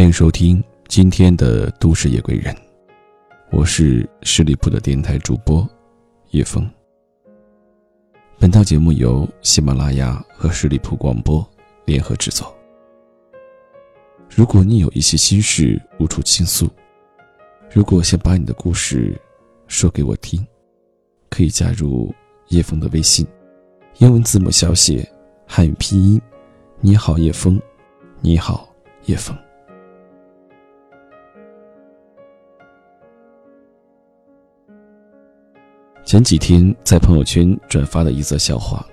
欢迎收听今天的《都市夜归人》，我是十里铺的电台主播叶枫。本套节目由喜马拉雅和十里铺广播联合制作。如果你有一些心事无处倾诉，如果想把你的故事说给我听，可以加入叶枫的微信，英文字母小写，汉语拼音，你好叶枫，你好叶枫。前几天在朋友圈转发了一则笑话。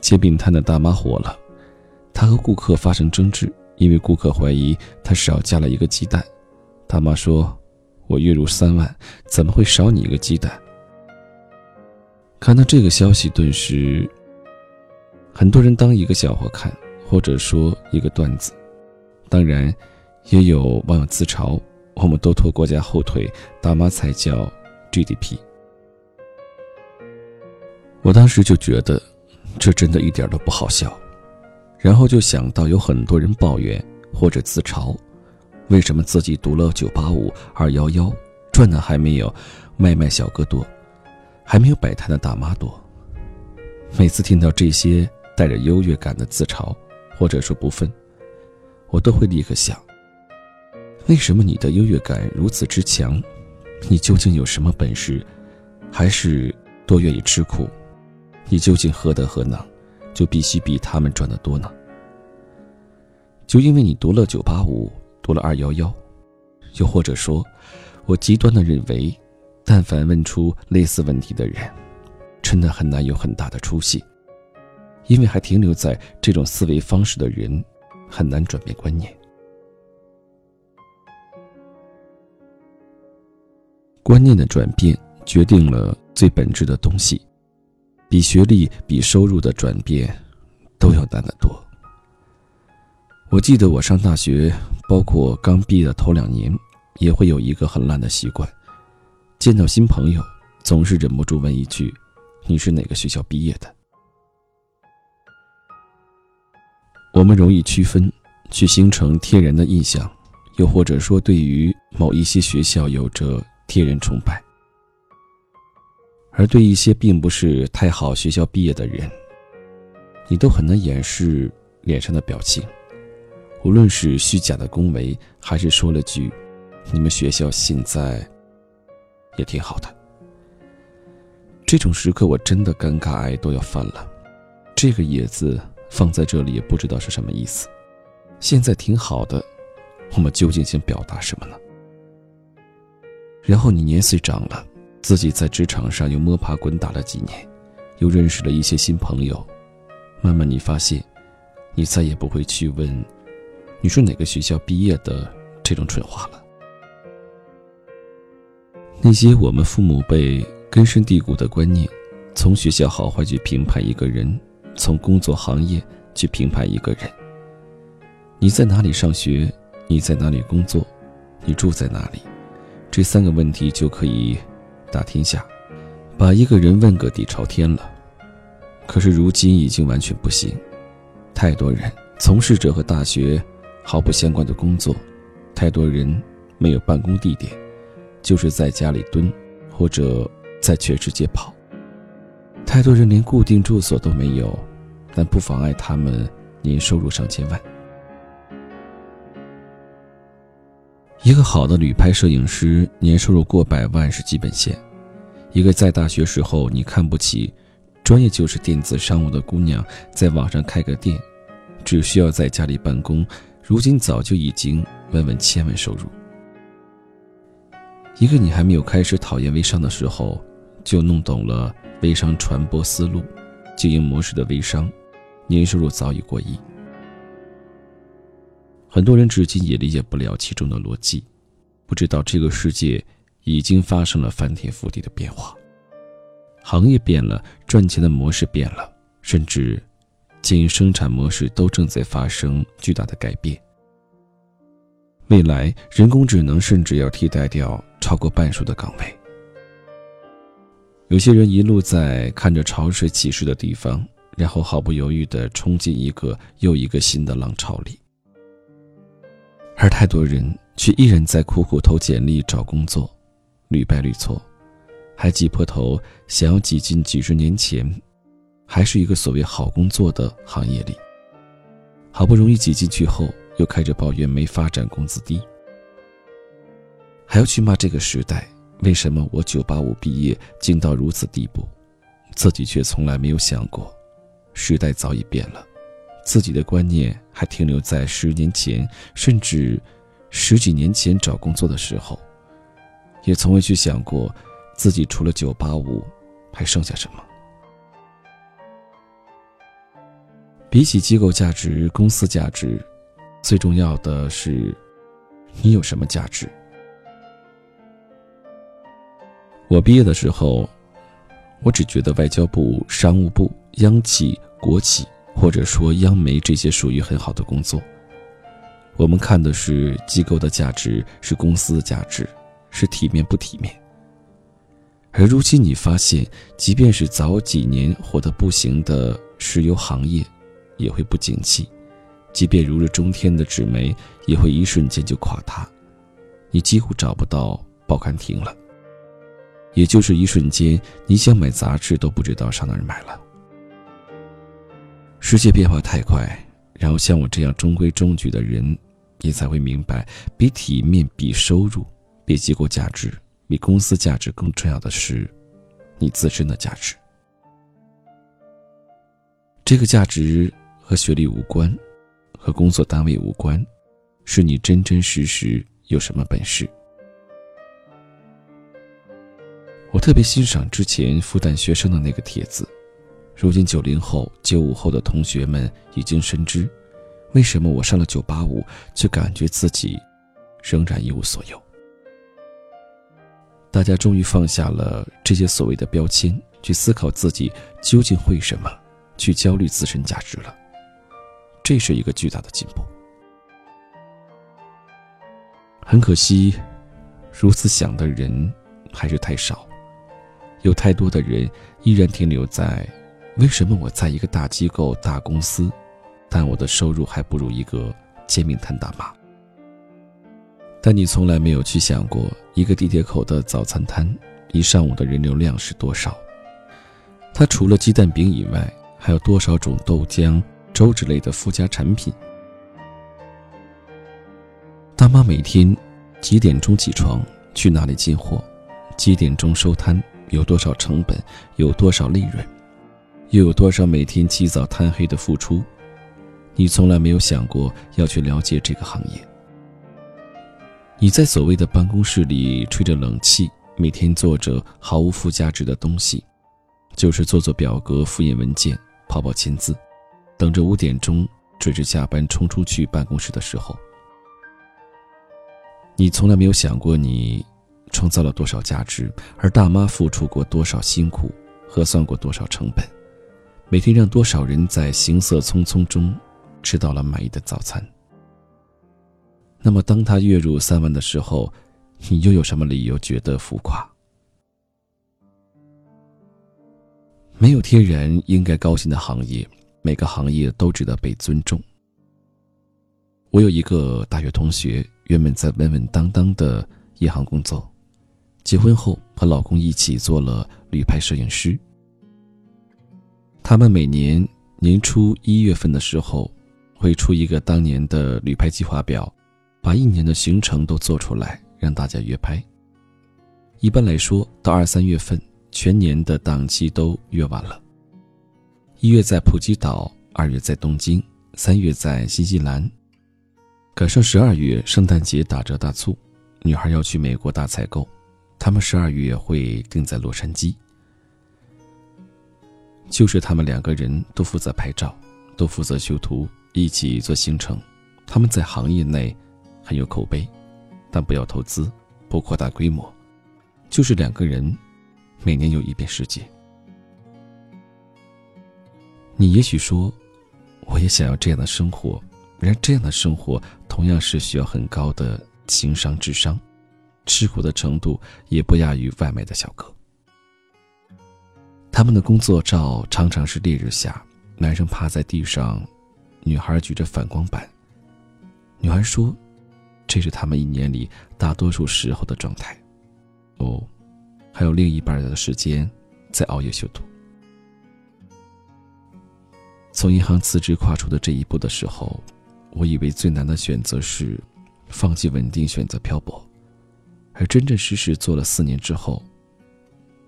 煎饼摊的大妈火了，她和顾客发生争执，因为顾客怀疑她少加了一个鸡蛋。大妈说：“我月入三万，怎么会少你一个鸡蛋？”看到这个消息，顿时很多人当一个笑话看，或者说一个段子。当然，也有网友自嘲：“我们都拖国家后腿，大妈才叫 GDP。”我当时就觉得，这真的一点都不好笑，然后就想到有很多人抱怨或者自嘲，为什么自己读了九八五、二幺幺，赚的还没有外卖小哥多，还没有摆摊的大妈多。每次听到这些带着优越感的自嘲，或者说不忿，我都会立刻想：为什么你的优越感如此之强？你究竟有什么本事？还是多愿意吃苦？你究竟何德何能，就必须比他们赚得多呢？就因为你读了九八五，读了二幺幺，又或者说，我极端的认为，但凡问出类似问题的人，真的很难有很大的出息，因为还停留在这种思维方式的人，很难转变观念。观念的转变，决定了最本质的东西。比学历、比收入的转变，都要难得多。我记得我上大学，包括刚毕业的头两年，也会有一个很烂的习惯：见到新朋友，总是忍不住问一句：“你是哪个学校毕业的？”我们容易区分，去形成天然的印象，又或者说对于某一些学校有着天然崇拜。而对一些并不是太好学校毕业的人，你都很难掩饰脸上的表情，无论是虚假的恭维，还是说了句“你们学校现在也挺好的”，这种时刻我真的尴尬癌都要犯了。这个“野”字放在这里也不知道是什么意思。现在挺好的，我们究竟想表达什么呢？然后你年岁长了。自己在职场上又摸爬滚打了几年，又认识了一些新朋友，慢慢你发现，你再也不会去问你是哪个学校毕业的这种蠢话了。那些我们父母辈根深蒂固的观念，从学校好坏去评判一个人，从工作行业去评判一个人。你在哪里上学？你在哪里工作？你住在哪里？这三个问题就可以。打天下，把一个人问个底朝天了。可是如今已经完全不行，太多人从事着和大学毫不相关的工作，太多人没有办公地点，就是在家里蹲，或者在全世界跑。太多人连固定住所都没有，但不妨碍他们年收入上千万。一个好的旅拍摄影师年收入过百万是基本线。一个在大学时候你看不起，专业就是电子商务的姑娘，在网上开个店，只需要在家里办公，如今早就已经稳稳千万收入。一个你还没有开始讨厌微商的时候，就弄懂了微商传播思路、经营模式的微商，年收入早已过亿。很多人至今也理解不了其中的逻辑，不知道这个世界已经发生了翻天覆地的变化，行业变了，赚钱的模式变了，甚至经营生产模式都正在发生巨大的改变。未来，人工智能甚至要替代掉超过半数的岗位。有些人一路在看着潮水起势的地方，然后毫不犹豫地冲进一个又一个新的浪潮里。而太多人却依然在苦苦投简历找工作，屡败屡挫，还挤破头想要挤进几十年前，还是一个所谓好工作的行业里。好不容易挤进去后，又开始抱怨没发展、工资低，还要去骂这个时代为什么我九八五毕业竟到如此地步，自己却从来没有想过，时代早已变了，自己的观念还停留在十年前，甚至十几年前找工作的时候，也从未去想过，自己除了九八五，还剩下什么。比起机构价值、公司价值，最重要的是，你有什么价值？我毕业的时候，我只觉得外交部、商务部、央企、国企，或者说央媒这些属于很好的工作。我们看的是机构的价值，是公司的价值，是体面不体面。而如今你发现，即便是早几年火得不行的石油行业。也会不景气，即便如日中天的纸媒，也会一瞬间就垮塌。你几乎找不到报刊亭了。也就是一瞬间，你想买杂志都不知道上哪儿买了。世界变化太快，然后像我这样中规中矩的人，你才会明白，比体面、比收入、比机构价值、比公司价值更重要的是，你自身的价值。这个价值。和学历无关，和工作单位无关，是你真真实实有什么本事。我特别欣赏之前复旦学生的那个帖子，如今九零后、九五后的同学们已经深知，为什么我上了九八五，却感觉自己仍然一无所有。大家终于放下了这些所谓的标签，去思考自己究竟会什么，去焦虑自身价值了。这是一个巨大的进步。很可惜，如此想的人还是太少，有太多的人依然停留在“为什么我在一个大机构、大公司，但我的收入还不如一个煎饼摊大妈？”但你从来没有去想过，一个地铁口的早餐摊，一上午的人流量是多少？它除了鸡蛋饼以外，还有多少种豆浆？粥之类的附加产品。大妈每天几点钟起床？去哪里进货？几点钟收摊？有多少成本？有多少利润？又有多少每天起早贪黑的付出？你从来没有想过要去了解这个行业。你在所谓的办公室里吹着冷气，每天做着毫无附加值的东西，就是做做表格、复印文件、跑跑签字。等着五点钟准时下班，冲出去办公室的时候，你从来没有想过你创造了多少价值，而大妈付出过多少辛苦，核算过多少成本，每天让多少人在行色匆匆中吃到了满意的早餐。那么，当他月入三万的时候，你又有什么理由觉得浮夸？没有天然应该高兴的行业。每个行业都值得被尊重。我有一个大学同学，原本在稳稳当当的银行工作，结婚后和老公一起做了旅拍摄影师。他们每年年初一月份的时候，会出一个当年的旅拍计划表，把一年的行程都做出来，让大家约拍。一般来说，到二三月份，全年的档期都约完了。一月在普吉岛，二月在东京，三月在新西兰。赶上十二月圣诞节打折大促，女孩要去美国大采购，他们十二月会定在洛杉矶。就是他们两个人都负责拍照，都负责修图，一起做行程。他们在行业内很有口碑，但不要投资，不扩大规模，就是两个人每年有一遍世界。你也许说，我也想要这样的生活，然而这样的生活同样是需要很高的情商、智商，吃苦的程度也不亚于外卖的小哥。他们的工作照常常是烈日下，男生趴在地上，女孩举着反光板。女孩说：“这是他们一年里大多数时候的状态。哦，还有另一半的时间在熬夜修图。从银行辞职跨出的这一步的时候，我以为最难的选择是放弃稳定，选择漂泊。而真真实实做了四年之后，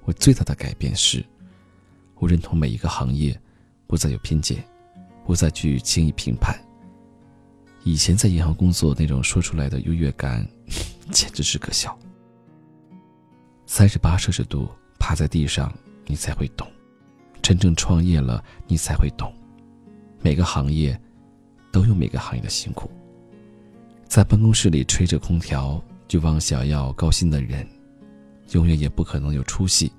我最大的改变是，我认同每一个行业，不再有偏见，不再去轻易评判。以前在银行工作那种说出来的优越感，简直是可笑。三十八摄氏度趴在地上，你才会懂；真正创业了，你才会懂。每个行业都有每个行业的辛苦。在办公室里吹着空调就妄想要高薪的人，永远也不可能有出息。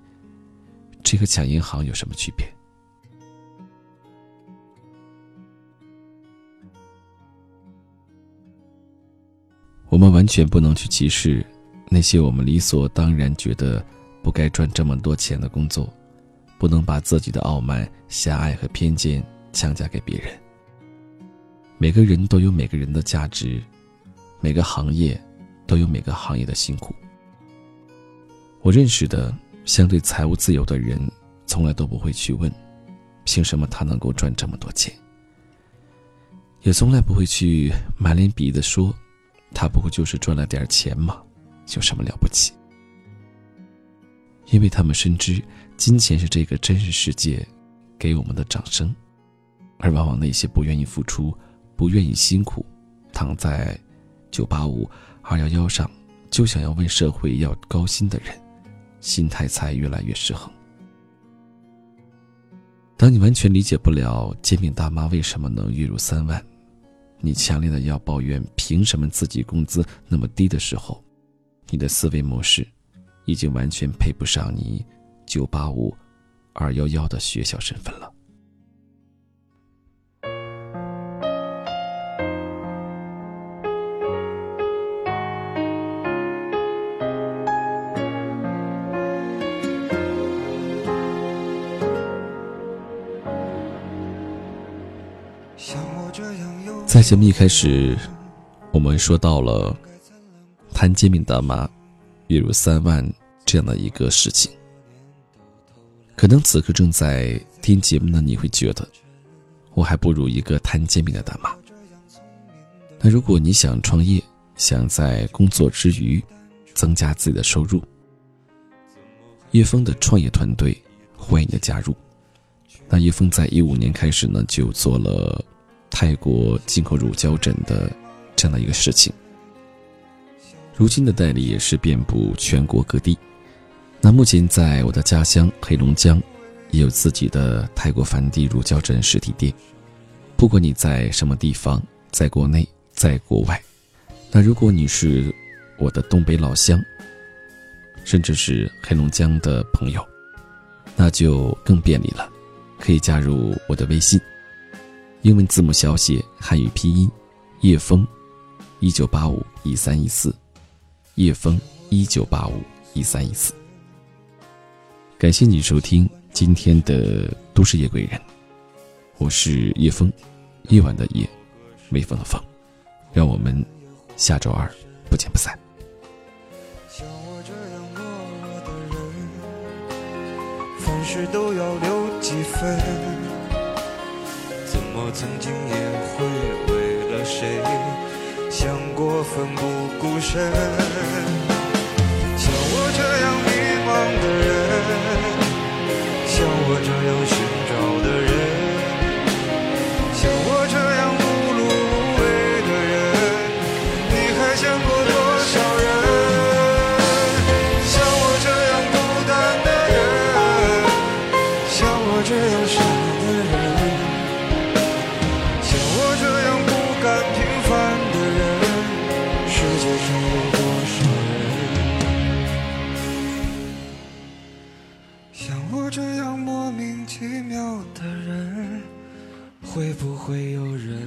这和抢银行有什么区别？我们完全不能去歧视那些我们理所当然觉得不该赚这么多钱的工作，不能把自己的傲慢、狭隘和偏见。强加给别人。每个人都有每个人的价值，每个行业都有每个行业的辛苦。我认识的相对财务自由的人，从来都不会去问，凭什么他能够赚这么多钱，也从来不会去满脸鄙夷的说，他不过就是赚了点钱嘛，有什么了不起？因为他们深知，金钱是这个真实世界给我们的掌声。而往往那些不愿意付出、不愿意辛苦，躺在九八五、二幺幺上，就想要问社会要高薪的人，心态才越来越失衡。当你完全理解不了煎饼大妈为什么能月入三万，你强烈的要抱怨凭什么自己工资那么低的时候，你的思维模式已经完全配不上你九八五、二幺幺的学校身份了。在节目一开始，我们说到了摊煎饼大妈月入三万这样的一个事情。可能此刻正在听节目的你会觉得，我还不如一个摊煎饼的大妈。那如果你想创业，想在工作之余增加自己的收入，叶枫的创业团队欢迎你的加入。那叶枫在一五年开始呢，就做了。泰国进口乳胶枕的这样的一个事情，如今的代理也是遍布全国各地。那目前在我的家乡黑龙江，也有自己的泰国梵蒂乳胶枕实体店。不管你在什么地方，在国内，在国外，那如果你是我的东北老乡，甚至是黑龙江的朋友，那就更便利了，可以加入我的微信。英文字母小写，汉语拼音，叶枫，一九八五一三一四，叶枫一九八五一三一四。感谢你收听今天的都市夜归人，我是叶枫，夜晚的夜，微风的风，让我们下周二不见不散。像我这样懦弱的人，凡事都要留几分。怎么曾经也会为了谁想过奋不顾身，像我这样迷茫的人，像我这样莫名其妙的人会不会有人